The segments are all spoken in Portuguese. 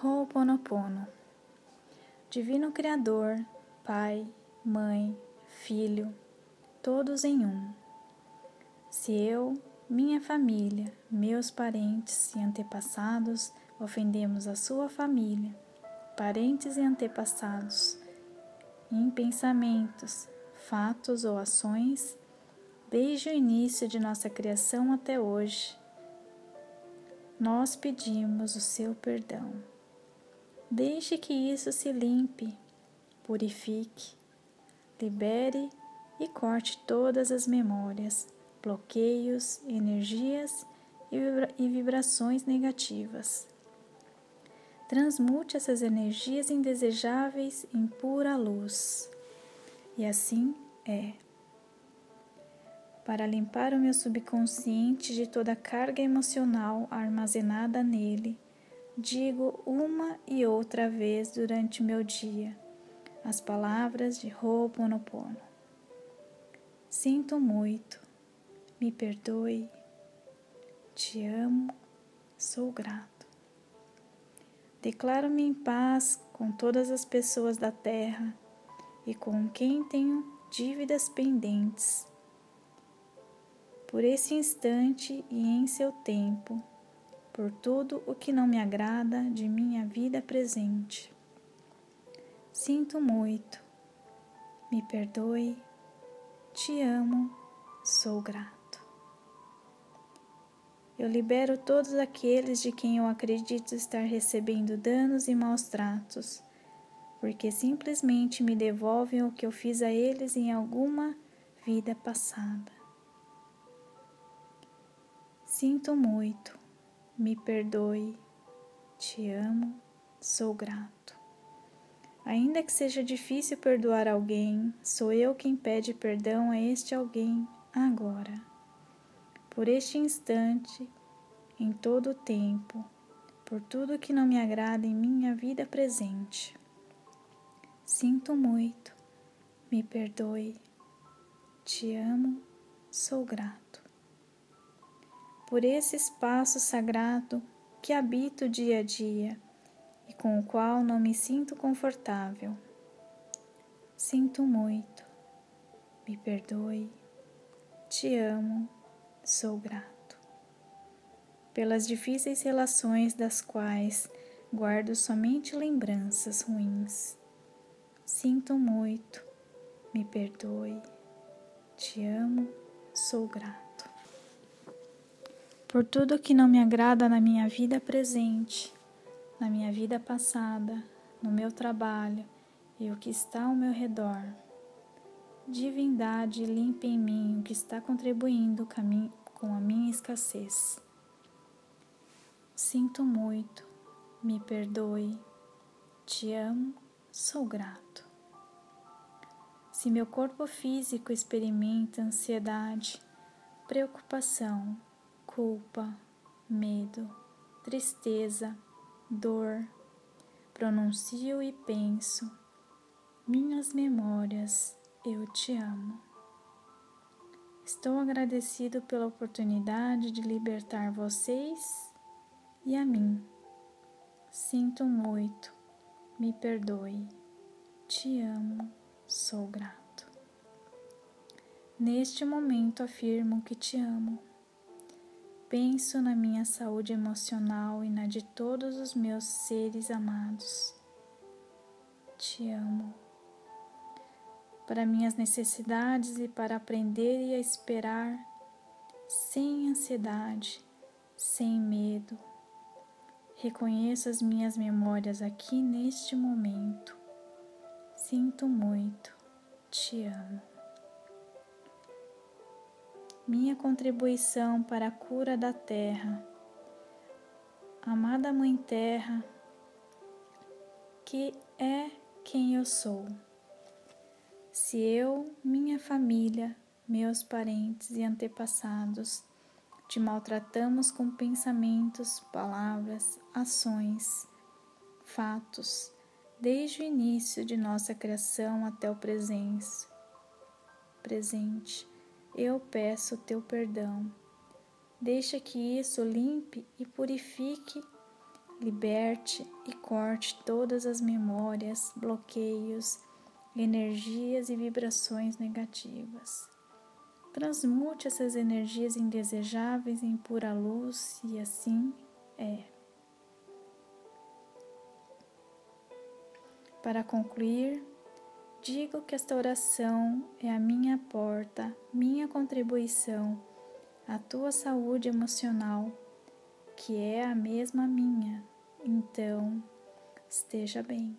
Ho'oponopono. Divino Criador, Pai, Mãe, Filho, todos em um. Se eu, minha família, meus parentes e antepassados ofendemos a sua família, parentes e antepassados, em pensamentos, fatos ou ações, desde o início de nossa criação até hoje, nós pedimos o seu perdão. Deixe que isso se limpe, purifique, libere e corte todas as memórias, bloqueios, energias e vibrações negativas. Transmute essas energias indesejáveis em pura luz. E assim é. Para limpar o meu subconsciente de toda a carga emocional armazenada nele, digo uma e outra vez durante o meu dia as palavras de Ho'oponopono. Sinto muito, me perdoe, te amo, sou grato. Declaro-me em paz com todas as pessoas da terra e com quem tenho dívidas pendentes. Por esse instante e em seu tempo, por tudo o que não me agrada de minha vida presente. Sinto muito, me perdoe, te amo, sou grato. Eu libero todos aqueles de quem eu acredito estar recebendo danos e maus tratos, porque simplesmente me devolvem o que eu fiz a eles em alguma vida passada. Sinto muito, me perdoe, te amo, sou grato. Ainda que seja difícil perdoar alguém, sou eu quem pede perdão a este alguém agora. Por este instante, em todo o tempo, por tudo que não me agrada em minha vida presente. Sinto muito, me perdoe, te amo, sou grato por esse espaço sagrado que habito dia a dia e com o qual não me sinto confortável. Sinto muito, me perdoe, te amo, sou grato. Pelas difíceis relações das quais guardo somente lembranças ruins. Sinto muito, me perdoe, te amo, sou grato por tudo que não me agrada na minha vida presente, na minha vida passada, no meu trabalho e o que está ao meu redor. Divindade, limpe em mim o que está contribuindo com a minha escassez. Sinto muito, me perdoe, te amo, sou grato. Se meu corpo físico experimenta ansiedade, preocupação, culpa, medo, tristeza, dor. Pronuncio e penso, minhas memórias, eu te amo. Estou agradecido pela oportunidade de libertar vocês e a mim. Sinto muito, me perdoe, te amo, sou grato. Neste momento afirmo que te amo Penso na minha saúde emocional e na de todos os meus seres amados. Te amo. Para minhas necessidades e para aprender e a esperar sem ansiedade, sem medo. Reconheço as minhas memórias aqui neste momento. Sinto muito. Te amo minha contribuição para a cura da terra. Amada Mãe Terra, que é quem eu sou. Se eu, minha família, meus parentes e antepassados te maltratamos com pensamentos, palavras, ações, fatos, desde o início de nossa criação até o presente, presente eu peço teu perdão. Deixa que isso limpe e purifique liberte e corte todas as memórias, bloqueios, energias e vibrações negativas. Transmute essas energias indesejáveis em pura luz e assim é. Para concluir, digo que esta oração é a minha porta, minha contribuição à tua saúde emocional, que é a mesma minha. Então, esteja bem.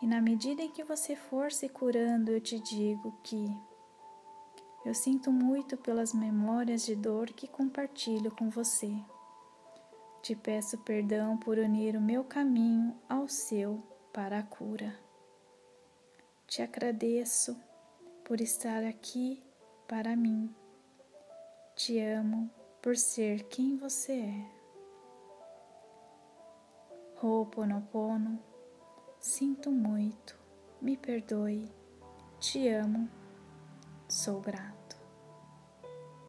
E na medida em que você for se curando, eu te digo que eu sinto muito pelas memórias de dor que compartilho com você. Te peço perdão por unir o meu caminho ao seu para a cura. Te agradeço por estar aqui para mim. Te amo por ser quem você é. Ho'oponopono, sinto muito, me perdoe, te amo Sou grato.